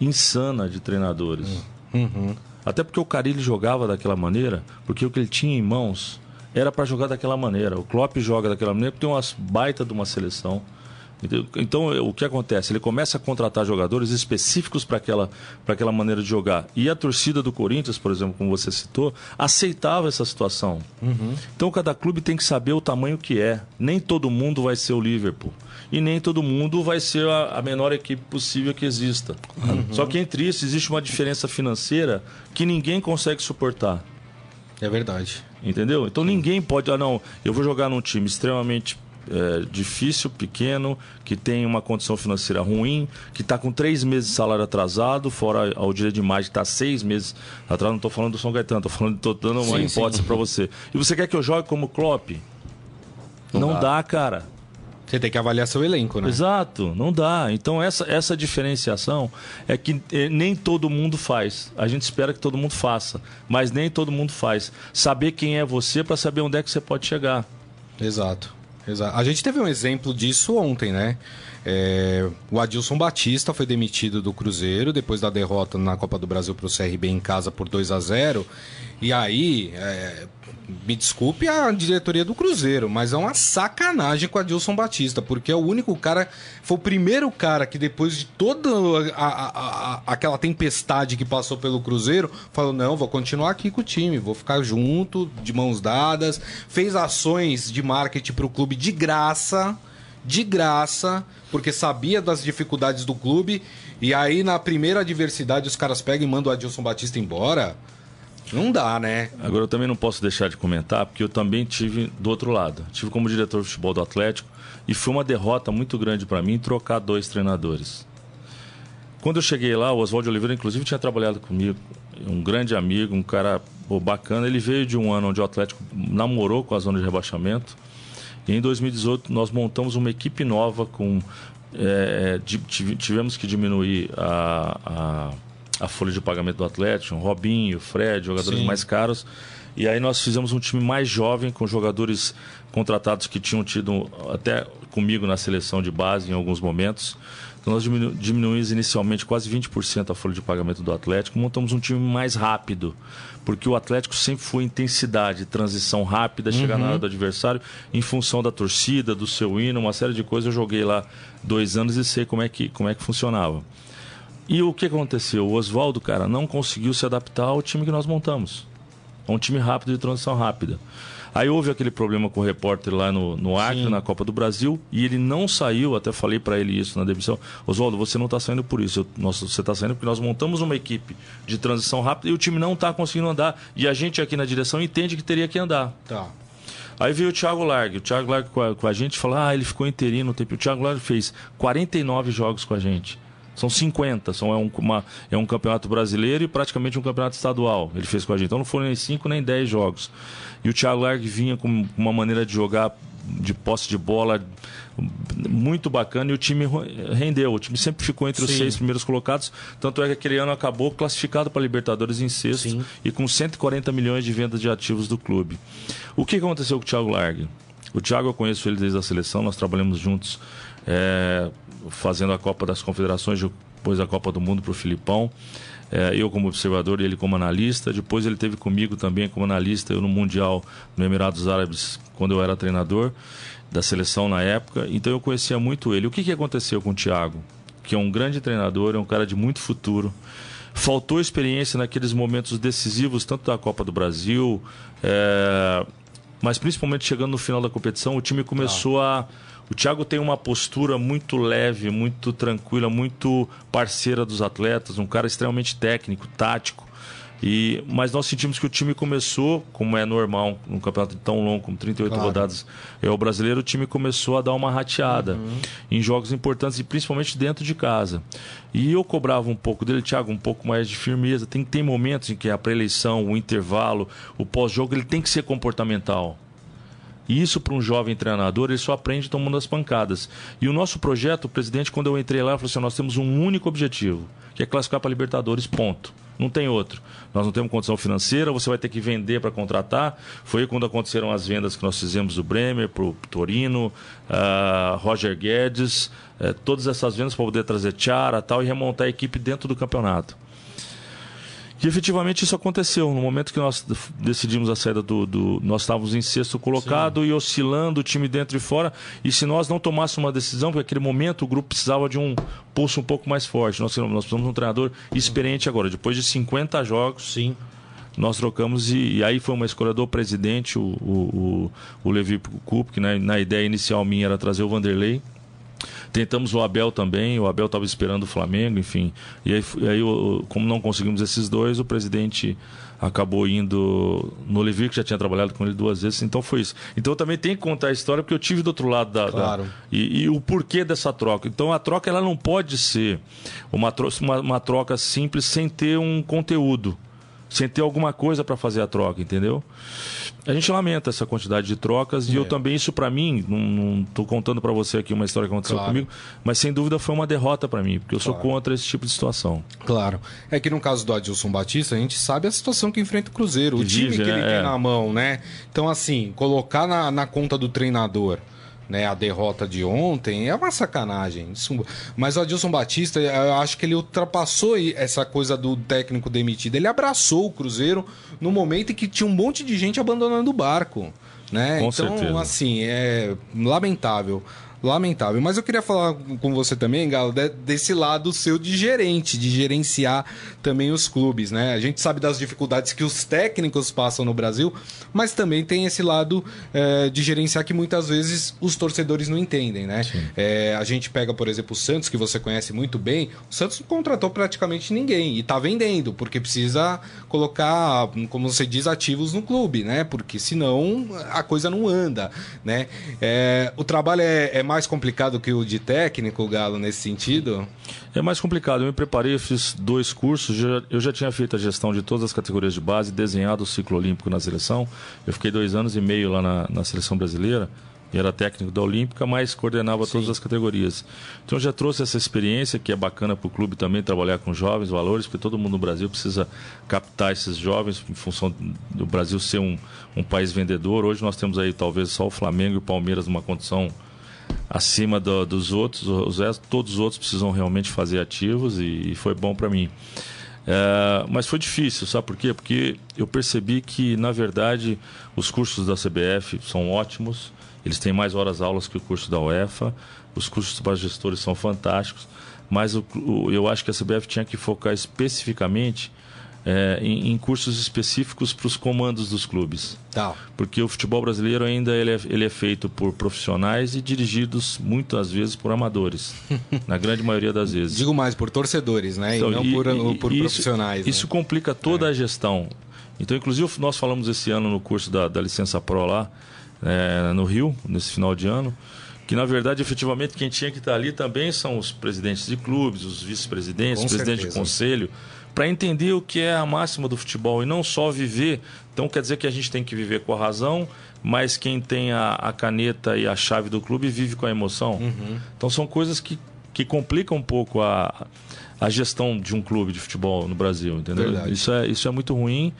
insana de treinadores. Uhum. Até porque o Carilli jogava daquela maneira, porque o que ele tinha em mãos era para jogar daquela maneira. O Klopp joga daquela maneira porque tem uma baita de uma seleção. Então, o que acontece? Ele começa a contratar jogadores específicos para aquela, aquela maneira de jogar. E a torcida do Corinthians, por exemplo, como você citou, aceitava essa situação. Uhum. Então, cada clube tem que saber o tamanho que é. Nem todo mundo vai ser o Liverpool. E nem todo mundo vai ser a, a menor equipe possível que exista. Uhum. Só que entre isso existe uma diferença financeira que ninguém consegue suportar. É verdade. Entendeu? Então ninguém pode. Ah, não, eu vou jogar num time extremamente é, difícil, pequeno, que tem uma condição financeira ruim, que está com três meses de salário atrasado, fora ao direito de imagem, que está seis meses atrás. Não estou falando do São Gaetano, estou falando, tô dando uma sim, hipótese para você. E você quer que eu jogue como Klopp? Não, não dá. dá, cara. Você tem que avaliar seu elenco, né? Exato, não dá. Então essa, essa diferenciação é que é, nem todo mundo faz. A gente espera que todo mundo faça, mas nem todo mundo faz. Saber quem é você para saber onde é que você pode chegar. Exato. Exato. A gente teve um exemplo disso ontem, né? É, o Adilson Batista foi demitido do Cruzeiro depois da derrota na Copa do Brasil para o CRB em casa por 2 a 0 E aí, é, me desculpe a diretoria do Cruzeiro, mas é uma sacanagem com a Dilson Batista, porque é o único cara, foi o primeiro cara que depois de toda a, a, a, aquela tempestade que passou pelo Cruzeiro, falou: não, vou continuar aqui com o time, vou ficar junto, de mãos dadas. Fez ações de marketing para o clube de graça, de graça, porque sabia das dificuldades do clube. E aí, na primeira adversidade, os caras pegam e mandam o Adilson Batista embora. Não dá, né? Agora eu também não posso deixar de comentar, porque eu também tive do outro lado. Tive como diretor de futebol do Atlético e foi uma derrota muito grande para mim trocar dois treinadores. Quando eu cheguei lá, o Oswaldo Oliveira, inclusive, tinha trabalhado comigo, um grande amigo, um cara bacana. Ele veio de um ano onde o Atlético namorou com a zona de rebaixamento. E em 2018 nós montamos uma equipe nova com. É, tivemos que diminuir a, a a folha de pagamento do Atlético, Robinho, Fred, jogadores Sim. mais caros. E aí nós fizemos um time mais jovem, com jogadores contratados que tinham tido até comigo na seleção de base em alguns momentos. Então nós diminu diminuímos inicialmente quase 20% a folha de pagamento do Atlético, montamos um time mais rápido, porque o Atlético sempre foi intensidade, transição rápida, uhum. chegar na hora do adversário, em função da torcida, do seu hino, uma série de coisas. Eu joguei lá dois anos e sei como é que, como é que funcionava. E o que aconteceu? O Oswaldo, cara, não conseguiu se adaptar ao time que nós montamos. É um time rápido de transição rápida. Aí houve aquele problema com o repórter lá no, no Acre, Sim. na Copa do Brasil, e ele não saiu, até falei para ele isso na demissão. Oswaldo, você não está saindo por isso. Eu, nós, você está saindo porque nós montamos uma equipe de transição rápida e o time não está conseguindo andar. E a gente aqui na direção entende que teria que andar. Tá. Aí veio o Thiago Largue. O Thiago Largue com a, com a gente falou: ah, ele ficou interino no tempo. O Thiago Largue fez 49 jogos com a gente. São 50, são, é, um, uma, é um campeonato brasileiro e praticamente um campeonato estadual. Ele fez com a gente. Então não foram nem 5 nem 10 jogos. E o Thiago Largue vinha com uma maneira de jogar de posse de bola muito bacana e o time rendeu. O time sempre ficou entre os Sim. seis primeiros colocados. Tanto é que aquele ano acabou classificado para Libertadores em sexto Sim. e com 140 milhões de vendas de ativos do clube. O que aconteceu com o Thiago Largue? O Thiago eu conheço ele desde a seleção, nós trabalhamos juntos é, fazendo a Copa das Confederações, depois a Copa do Mundo para o Filipão. É, eu como observador e ele como analista. Depois ele teve comigo também como analista, eu no Mundial no Emirados Árabes, quando eu era treinador da seleção na época. Então eu conhecia muito ele. O que, que aconteceu com o Thiago? Que é um grande treinador, é um cara de muito futuro. Faltou experiência naqueles momentos decisivos, tanto da Copa do Brasil, é... mas principalmente chegando no final da competição, o time começou ah. a o Thiago tem uma postura muito leve, muito tranquila, muito parceira dos atletas, um cara extremamente técnico, tático. E, mas nós sentimos que o time começou, como é normal, num campeonato tão longo como 38 claro. rodadas, é o brasileiro, o time começou a dar uma rateada uhum. em jogos importantes e principalmente dentro de casa. E eu cobrava um pouco dele, Thiago, um pouco mais de firmeza. Tem, tem momentos em que a pré-eleição, o intervalo, o pós-jogo, ele tem que ser comportamental. E isso para um jovem treinador, ele só aprende tomando as pancadas. E o nosso projeto, o presidente, quando eu entrei lá, falou assim: nós temos um único objetivo, que é classificar para Libertadores, ponto. Não tem outro. Nós não temos condição financeira, você vai ter que vender para contratar. Foi quando aconteceram as vendas que nós fizemos do Bremer para o Torino, uh, Roger Guedes, uh, todas essas vendas para poder trazer Tiara tal e remontar a equipe dentro do campeonato. E efetivamente isso aconteceu. No momento que nós decidimos a saída do. do nós estávamos em sexto colocado Sim. e oscilando o time dentro e fora. E se nós não tomássemos uma decisão, porque naquele momento o grupo precisava de um pulso um pouco mais forte. Nós, nós precisamos de um treinador experiente agora. Depois de 50 jogos. Sim nós trocamos e, e, aí foi uma escolha do presidente, o, o, o, o Levi Kup, que na, na, ideia inicial minha era trazer o Vanderlei. Tentamos o Abel também, o Abel estava esperando o Flamengo, enfim. E aí, e aí, como não conseguimos esses dois, o presidente acabou indo no Olivier, que já tinha trabalhado com ele duas vezes, então foi isso. Então eu também tenho que contar a história, porque eu tive do outro lado da. Claro. Da, e, e, o porquê dessa troca. Então a troca ela não pode ser uma, uma, uma troca simples sem ter um conteúdo sem ter alguma coisa para fazer a troca, entendeu? A gente lamenta essa quantidade de trocas é. e eu é. também, isso para mim, não estou contando para você aqui uma história que aconteceu claro. comigo, mas sem dúvida foi uma derrota para mim, porque eu claro. sou contra esse tipo de situação. Claro. É que no caso do Adilson Batista, a gente sabe a situação que enfrenta o Cruzeiro, que o time que ele é. tem na mão, né? Então, assim, colocar na, na conta do treinador né, a derrota de ontem é uma sacanagem. Mas o Adilson Batista, eu acho que ele ultrapassou essa coisa do técnico demitido. Ele abraçou o Cruzeiro no momento em que tinha um monte de gente abandonando o barco. Né? Com então, certeza. assim, é lamentável. Lamentável. Mas eu queria falar com você também, Galo, desse lado seu de gerente, de gerenciar também os clubes, né? A gente sabe das dificuldades que os técnicos passam no Brasil, mas também tem esse lado é, de gerenciar que muitas vezes os torcedores não entendem, né? É, a gente pega, por exemplo, o Santos, que você conhece muito bem, o Santos não contratou praticamente ninguém e tá vendendo, porque precisa colocar, como você diz, ativos no clube, né? Porque senão a coisa não anda, né? É, o trabalho é, é mais complicado que o de técnico, Galo, nesse sentido? É mais complicado. Eu me preparei, fiz dois cursos. Eu já tinha feito a gestão de todas as categorias de base, desenhado o ciclo olímpico na seleção. Eu fiquei dois anos e meio lá na, na seleção brasileira era técnico da Olímpica, mas coordenava Sim. todas as categorias. Então já trouxe essa experiência que é bacana para o clube também trabalhar com jovens, valores, porque todo mundo no Brasil precisa captar esses jovens em função do Brasil ser um, um país vendedor. Hoje nós temos aí talvez só o Flamengo e o Palmeiras numa condição acima do, dos outros, os, todos os outros precisam realmente fazer ativos e, e foi bom para mim. É, mas foi difícil, sabe por quê? Porque eu percebi que, na verdade, os cursos da CBF são ótimos, eles têm mais horas aulas que o curso da UEFA. Os cursos para gestores são fantásticos. Mas o, o, eu acho que a CBF tinha que focar especificamente é, em, em, cursos específicos para os comandos dos clubes. Tá. Porque o futebol brasileiro ainda ele é, ele é, feito por profissionais e dirigidos muitas vezes por amadores. na grande maioria das vezes. Digo mais, por torcedores, né? Então, e não e, por, e, por profissionais. Isso, né? isso complica toda é. a gestão. Então, inclusive, nós falamos esse ano no curso da, da licença Pro lá, é, no Rio, nesse final de ano, que na verdade, efetivamente, quem tinha que estar ali também são os presidentes de clubes, os vice-presidentes, presidente de conselho, para entender o que é a máxima do futebol e não só viver. Então, quer dizer que a gente tem que viver com a razão, mas quem tem a, a caneta e a chave do clube vive com a emoção. Uhum. Então, são coisas que, que complicam um pouco a, a gestão de um clube de futebol no Brasil, entendeu? Isso é, isso é muito ruim.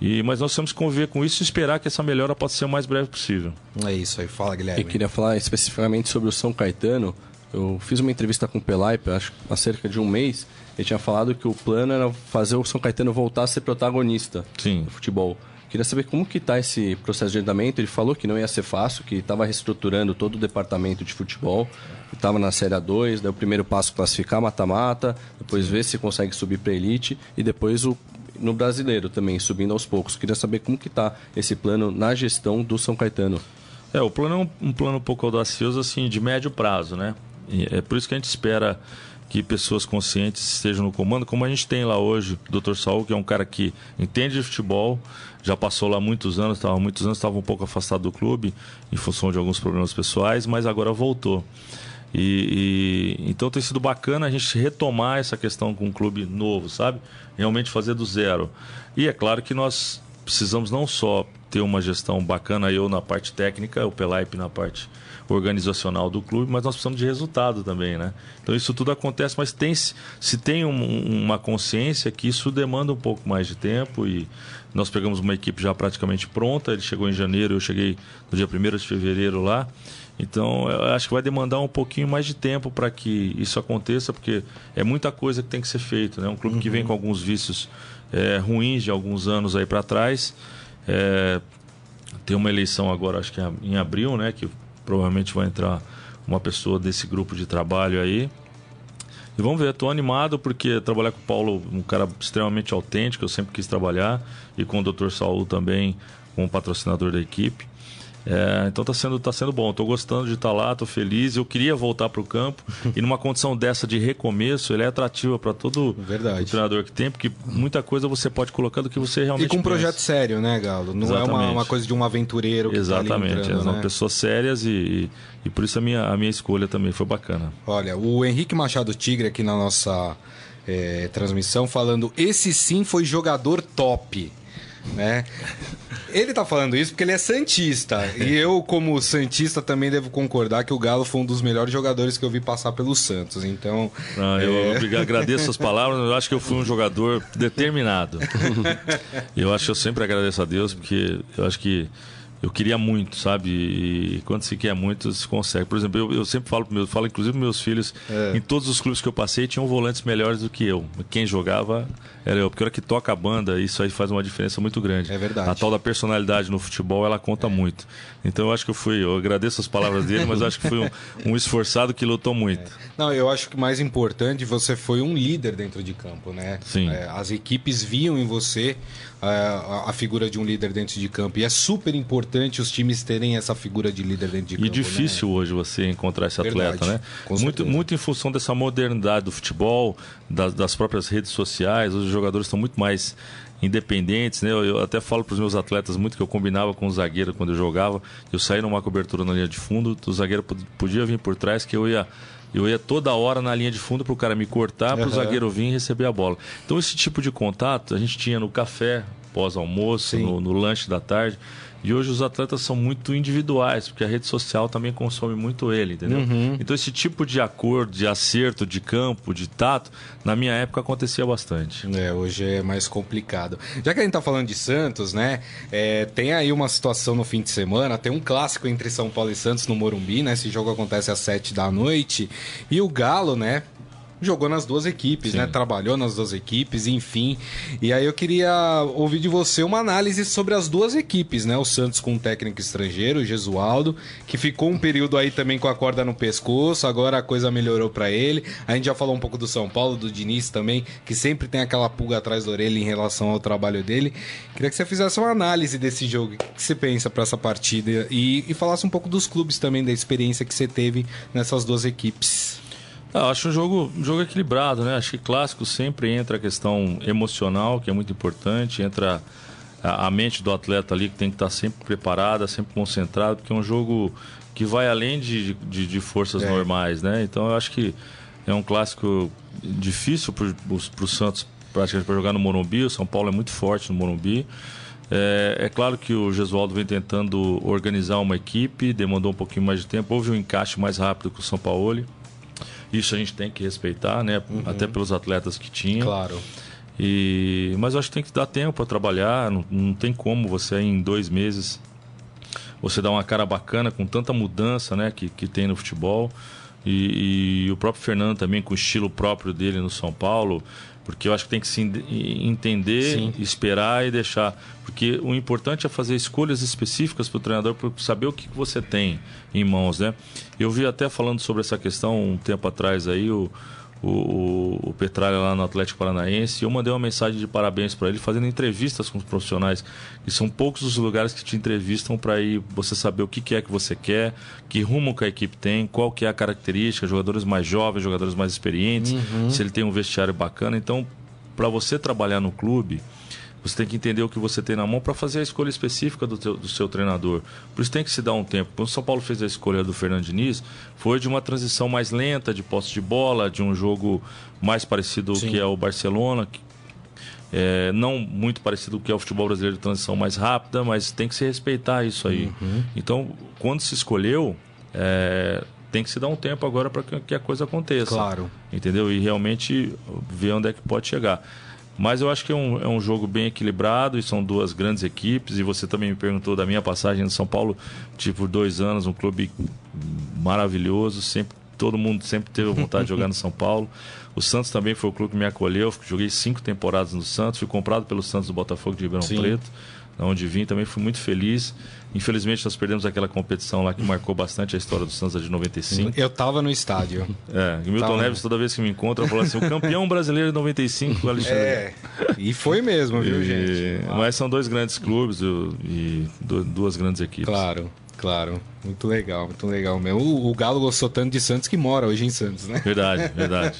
E, mas nós temos que conviver com isso e esperar que essa melhora possa ser o mais breve possível. É isso aí, fala Guilherme. Eu queria falar especificamente sobre o São Caetano. Eu fiz uma entrevista com o Pelaipe, acho há cerca de um mês. Ele tinha falado que o plano era fazer o São Caetano voltar a ser protagonista Sim. do futebol. Queria saber como que está esse processo de andamento. Ele falou que não ia ser fácil, que estava reestruturando todo o departamento de futebol. Estava na Série A2, daí o primeiro passo classificar mata-mata, depois ver se consegue subir para elite e depois o no brasileiro também, subindo aos poucos. Queria saber como que está esse plano na gestão do São Caetano. É, o plano é um, um, plano um pouco audacioso, assim, de médio prazo, né? É por isso que a gente espera que pessoas conscientes estejam no comando, como a gente tem lá hoje, o Dr. Saul, que é um cara que entende de futebol, já passou lá muitos anos, estava muitos anos, estava um pouco afastado do clube em função de alguns problemas pessoais, mas agora voltou. E, e, então tem sido bacana a gente retomar essa questão com um clube novo, sabe? Realmente fazer do zero. E é claro que nós precisamos não só ter uma gestão bacana, eu na parte técnica, o Pelaipe na parte organizacional do clube, mas nós precisamos de resultado também, né? Então isso tudo acontece, mas tem se tem um, uma consciência que isso demanda um pouco mais de tempo e nós pegamos uma equipe já praticamente pronta, ele chegou em janeiro, eu cheguei no dia 1 de fevereiro lá então, eu acho que vai demandar um pouquinho mais de tempo para que isso aconteça, porque é muita coisa que tem que ser feita. Né? Um clube uhum. que vem uhum. com alguns vícios é, ruins de alguns anos aí para trás. É, tem uma eleição agora, acho que é em abril, né? Que provavelmente vai entrar uma pessoa desse grupo de trabalho aí. E vamos ver, estou animado porque trabalhar com o Paulo, um cara extremamente autêntico, eu sempre quis trabalhar, e com o Dr. Saul também, como patrocinador da equipe. É, então tá sendo, tá sendo bom. Tô gostando de estar tá lá, tô feliz. Eu queria voltar para o campo e numa condição dessa de recomeço, ele é atrativa para todo Verdade. treinador que tem, porque muita coisa você pode colocar do que você realmente E com um pensa. projeto sério, né, Galo? Não Exatamente. é uma, uma, coisa de um aventureiro que tá Exatamente, tá entrando, são né? pessoas sérias e, e, e, por isso a minha, a minha escolha também foi bacana. Olha, o Henrique Machado Tigre aqui na nossa é, transmissão falando, esse sim foi jogador top né? Ele tá falando isso porque ele é Santista. E eu, como Santista, também devo concordar que o Galo foi um dos melhores jogadores que eu vi passar pelo Santos. Então. Ah, eu é... agradeço as palavras, eu acho que eu fui um jogador determinado. eu acho que eu sempre agradeço a Deus, porque eu acho que eu queria muito, sabe? E quando se quer muito, se consegue. Por exemplo, eu, eu sempre falo, meu, falo inclusive para meus filhos, é. em todos os clubes que eu passei, tinham volantes melhores do que eu. Quem jogava era eu. Porque a hora que toca a banda, isso aí faz uma diferença muito grande. É verdade. A tal da personalidade no futebol, ela conta é. muito. Então eu acho que eu fui, eu agradeço as palavras dele, mas eu acho que fui um, um esforçado que lutou muito. É. Não, eu acho que mais importante, você foi um líder dentro de campo, né? Sim. É, as equipes viam em você a, a, figura de um líder dentro de campo. E é super importante os times terem essa figura de líder dentro de campo. E difícil né? hoje você encontrar esse Verdade, atleta, né? Muito, muito em função dessa modernidade do futebol, das, das próprias redes sociais, os jogadores estão muito mais independentes, né? Eu, eu até falo para os meus atletas muito que eu combinava com o zagueiro quando eu jogava. Eu saía numa cobertura na linha de fundo, o zagueiro podia vir por trás que eu ia eu ia toda hora na linha de fundo para o cara me cortar, para o uhum. zagueiro vir e receber a bola. Então, esse tipo de contato a gente tinha no café, pós-almoço, no, no lanche da tarde. E hoje os atletas são muito individuais, porque a rede social também consome muito ele, entendeu? Uhum. Então esse tipo de acordo, de acerto, de campo, de tato, na minha época acontecia bastante. É, hoje é mais complicado. Já que a gente tá falando de Santos, né? É, tem aí uma situação no fim de semana, tem um clássico entre São Paulo e Santos no Morumbi, né? Esse jogo acontece às sete da noite. E o Galo, né? Jogou nas duas equipes, né? Sim. né? Trabalhou nas duas equipes, enfim. E aí eu queria ouvir de você uma análise sobre as duas equipes, né? O Santos com um técnico estrangeiro, o Gesualdo, que ficou um período aí também com a corda no pescoço, agora a coisa melhorou para ele. A gente já falou um pouco do São Paulo, do Diniz também, que sempre tem aquela pulga atrás da orelha em relação ao trabalho dele. Queria que você fizesse uma análise desse jogo, o que você pensa para essa partida e, e falasse um pouco dos clubes também, da experiência que você teve nessas duas equipes. Ah, acho um jogo, um jogo equilibrado, né? Acho que clássico sempre entra a questão emocional, que é muito importante, entra a, a mente do atleta ali que tem que estar sempre preparada, sempre concentrado, porque é um jogo que vai além de, de, de forças é. normais, né? Então eu acho que é um clássico difícil para o Santos praticamente para jogar no Morumbi. O São Paulo é muito forte no Morumbi. É, é, claro que o Gesualdo vem tentando organizar uma equipe, demandou um pouquinho mais de tempo. Houve um encaixe mais rápido com o São Paulo. Isso a gente tem que respeitar, né? Uhum. Até pelos atletas que tinha. Claro. E, mas eu acho que tem que dar tempo para trabalhar. Não, não tem como você em dois meses você dar uma cara bacana com tanta mudança, né? Que, que tem no futebol. E, e, o próprio Fernando também com o estilo próprio dele no São Paulo, porque eu acho que tem que se entender, Sim. esperar e deixar. Porque o importante é fazer escolhas específicas para o treinador, para saber o que você tem em mãos, né? Eu vi até falando sobre essa questão um tempo atrás aí, o, o, o Petralha lá no Atlético Paranaense. Eu mandei uma mensagem de parabéns para ele, fazendo entrevistas com os profissionais. E são poucos os lugares que te entrevistam para ir você saber o que, que, é que você quer, que rumo que a equipe tem, qual que é a característica, jogadores mais jovens, jogadores mais experientes, uhum. se ele tem um vestiário bacana. Então, para você trabalhar no clube você tem que entender o que você tem na mão para fazer a escolha específica do, teu, do, seu treinador. Por isso tem que se dar um tempo. Quando o São Paulo fez a escolha do Fernando Diniz, foi de uma transição mais lenta, de posse de bola, de um jogo mais parecido ao que é o Barcelona, que, é, não muito parecido com o que é o futebol brasileiro de transição mais rápida, mas tem que se respeitar isso aí. Uhum. Então, quando se escolheu, é, tem que se dar um tempo agora para que a coisa aconteça. Claro. Entendeu? E realmente ver onde é que pode chegar. Mas eu acho que é um, é um jogo bem equilibrado e são duas grandes equipes. E você também me perguntou da minha passagem no São Paulo, tipo, dois anos, um clube maravilhoso, sempre todo mundo sempre teve vontade de jogar no São Paulo. O Santos também foi o clube que me acolheu. Joguei cinco temporadas no Santos, fui comprado pelo Santos do Botafogo de Ribeirão Sim. Preto onde vim, também fui muito feliz. Infelizmente, nós perdemos aquela competição lá que marcou bastante a história do Santos de 95. Eu tava no estádio. É, e Milton tava... Neves, toda vez que me encontra, fala assim: o campeão brasileiro de 95, o Alexandre. É, e foi mesmo, viu, e... gente? Mas são dois grandes clubes e duas grandes equipes. Claro. Claro, muito legal, muito legal mesmo. O, o, Galo gostou tanto de Santos que mora hoje em Santos, né? Verdade, verdade.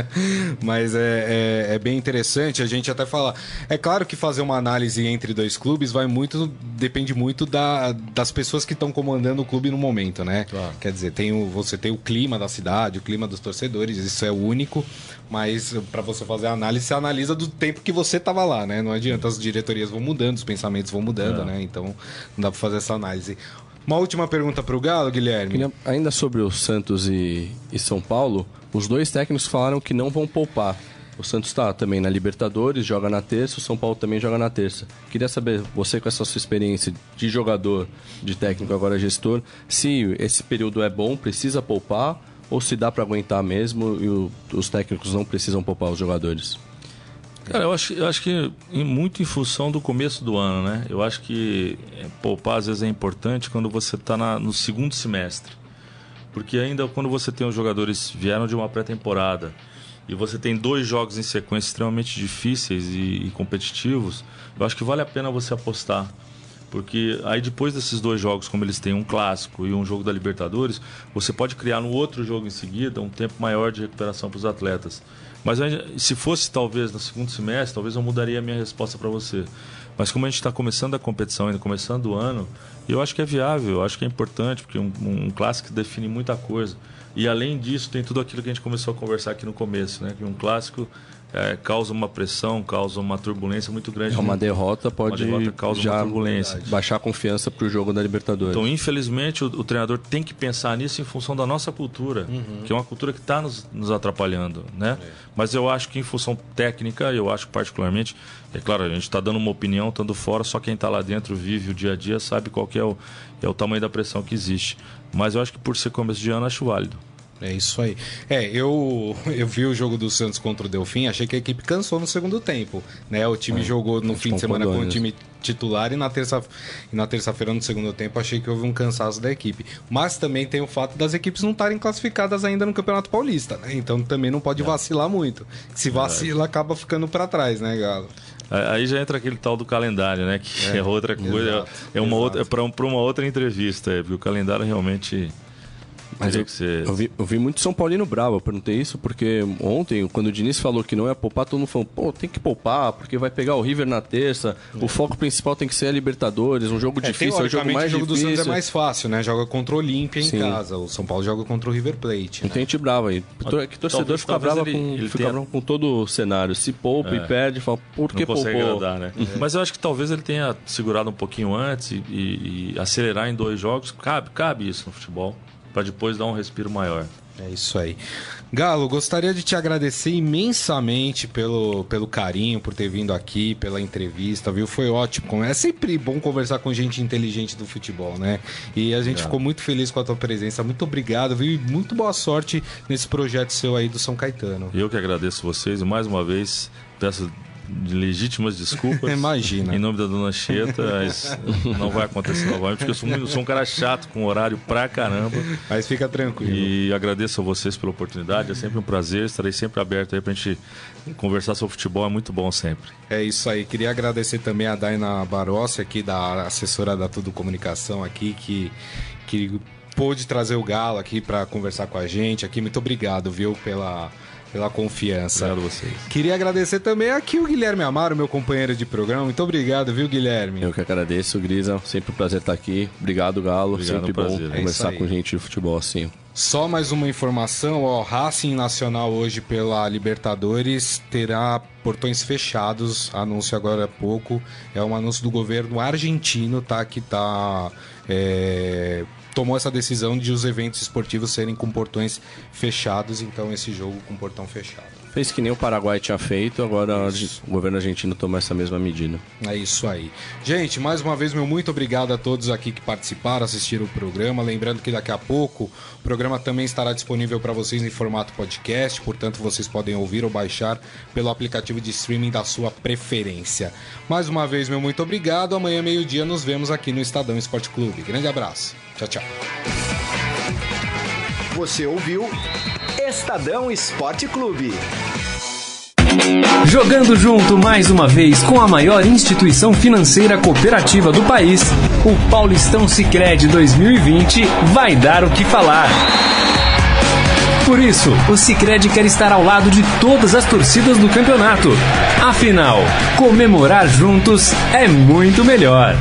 Mas é, é, é, bem interessante a gente até falar. É claro que fazer uma análise entre dois clubes vai muito, depende muito da, das pessoas que estão comandando o clube no momento, né? Claro. Quer dizer, tem o, você tem o clima da cidade, o clima dos torcedores, isso é único. Mas para você fazer a análise, você analisa do tempo que você estava lá, né? Não adianta, as diretorias vão mudando, os pensamentos vão mudando, é. né? Então não dá para fazer essa análise. Uma última pergunta para o Galo, Guilherme. Ainda sobre o Santos e, e São Paulo, os dois técnicos falaram que não vão poupar O Santos está também na Libertadores, joga na terça, o São Paulo também joga na terça. Queria saber, você com essa sua experiência de jogador, de técnico, agora gestor, se esse período é bom, precisa poupar, ou se dá para aguentar mesmo e o, os técnicos não precisam poupar os jogadores? Cara, eu acho, eu acho que muito em função do começo do ano, né? Eu acho que é, poupar às vezes é importante quando você está no segundo semestre. Porque ainda quando você tem os jogadores vieram de uma pré-temporada, e você tem dois jogos em sequência extremamente difíceis e, e, competitivos, eu acho que vale a pena você apostar. Porque aí depois desses dois jogos, como eles têm um clássico e um jogo da Libertadores, você pode criar no outro jogo em seguida um tempo maior de recuperação para os atletas. Mas se fosse talvez no segundo semestre, talvez eu mudaria a minha resposta para você. Mas como a gente está começando a competição, ainda começando o ano, eu acho que é viável, eu acho que é importante, porque um, um clássico define muita coisa. E além disso, tem tudo aquilo que a gente começou a conversar aqui no começo, né? Que um clássico é, causa uma pressão, causa uma turbulência muito grande. É uma derrota pode uma derrota causa já uma turbulência. baixar a confiança para o jogo da Libertadores. Então, infelizmente, o, o, treinador tem que pensar nisso em função da nossa cultura, uhum. que é uma cultura que está nos, nos, atrapalhando, né? É. Mas eu acho que em função técnica, eu acho particularmente, é claro, a gente está dando uma opinião, estando fora, só quem está lá dentro vive o dia a dia, sabe qual que é o, é o tamanho da pressão que existe. Mas eu acho que por ser começo de ano, acho válido. É isso aí. É, eu, eu vi o jogo do Santos contra o Delfim, achei que a equipe cansou no segundo tempo. Né? O time é, jogou no fim de semana com o time titular e na terça e na terça-feira no segundo tempo achei que houve um cansaço da equipe. Mas também tem o fato das equipes não estarem classificadas ainda no Campeonato Paulista, né? Então também não pode é. vacilar muito. Se vacila, acaba ficando para trás, né, Galo? Aí já entra aquele tal do calendário, né? Que é, é outra coisa, exato, é uma outra, é para uma outra entrevista, porque o calendário realmente mas eu, você... eu, vi, eu vi muito São Paulino bravo. Eu perguntei isso porque ontem, quando o Diniz falou que não ia poupar, todo mundo falou: pô, tem que poupar, porque vai pegar o River na terça. É. O foco principal tem que ser a Libertadores, um jogo é, difícil, é o jogo mais o jogo difícil. do Santos é mais fácil, né? Joga contra o Olímpia em Sim. casa. O São Paulo joga contra o River Plate. Né? Tem gente brava aí. Que torcedor talvez, fica bravo com, ele fica tenha... bravo com todo o cenário. Se poupa é. e perde, fala, por que poupou? Agradar, né? É. Mas eu acho que talvez ele tenha segurado um pouquinho antes e, e, e acelerar em dois jogos. Cabe, cabe isso no futebol para depois dar um respiro maior. É isso aí. Galo, gostaria de te agradecer imensamente pelo, pelo carinho, por ter vindo aqui, pela entrevista, viu? Foi ótimo. É sempre bom conversar com gente inteligente do futebol, né? E a gente é. ficou muito feliz com a tua presença. Muito obrigado, viu? E muito boa sorte nesse projeto seu aí do São Caetano. Eu que agradeço vocês e mais uma vez peço de legítimas desculpas. Imagina. Em nome da dona Cheta, não vai acontecer novamente, porque eu sou, muito, sou um cara chato com horário pra caramba. Mas fica tranquilo. E agradeço a vocês pela oportunidade, é sempre um prazer, estarei sempre aberto aí pra gente conversar sobre futebol, é muito bom sempre. É isso aí, queria agradecer também a Daina Barossi aqui, da assessora da Tudo Comunicação aqui, que, que pôde trazer o Galo aqui para conversar com a gente aqui. Muito obrigado, viu, pela pela confiança. Obrigado a vocês. Queria agradecer também aqui o Guilherme Amaro, meu companheiro de programa. Muito obrigado, viu, Guilherme? Eu que agradeço, Grisa. Sempre um prazer estar aqui. Obrigado, Galo. Obrigado, Sempre um bom é conversar com gente de futebol assim. Só mais uma informação, ó, Racing Nacional hoje pela Libertadores terá portões fechados, anúncio agora há pouco, é um anúncio do governo argentino, tá, que tá é, tomou essa decisão de os eventos esportivos serem com portões fechados, então esse jogo com portão fechado. Fez que nem o Paraguai tinha feito, agora isso. o governo argentino tomou essa mesma medida. É isso aí. Gente, mais uma vez, meu muito obrigado a todos aqui que participaram, assistiram o programa. Lembrando que daqui a pouco o programa também estará disponível para vocês em formato podcast, portanto vocês podem ouvir ou baixar pelo aplicativo de streaming da sua preferência. Mais uma vez, meu muito obrigado. Amanhã, meio-dia, nos vemos aqui no Estadão Esporte Clube. Grande abraço. Tchau, tchau. Você ouviu Estadão Esporte Clube. Jogando junto mais uma vez com a maior instituição financeira cooperativa do país, o Paulistão Sicredi 2020 vai dar o que falar. Por isso, o Sicredi quer estar ao lado de todas as torcidas do campeonato. Afinal, comemorar juntos é muito melhor.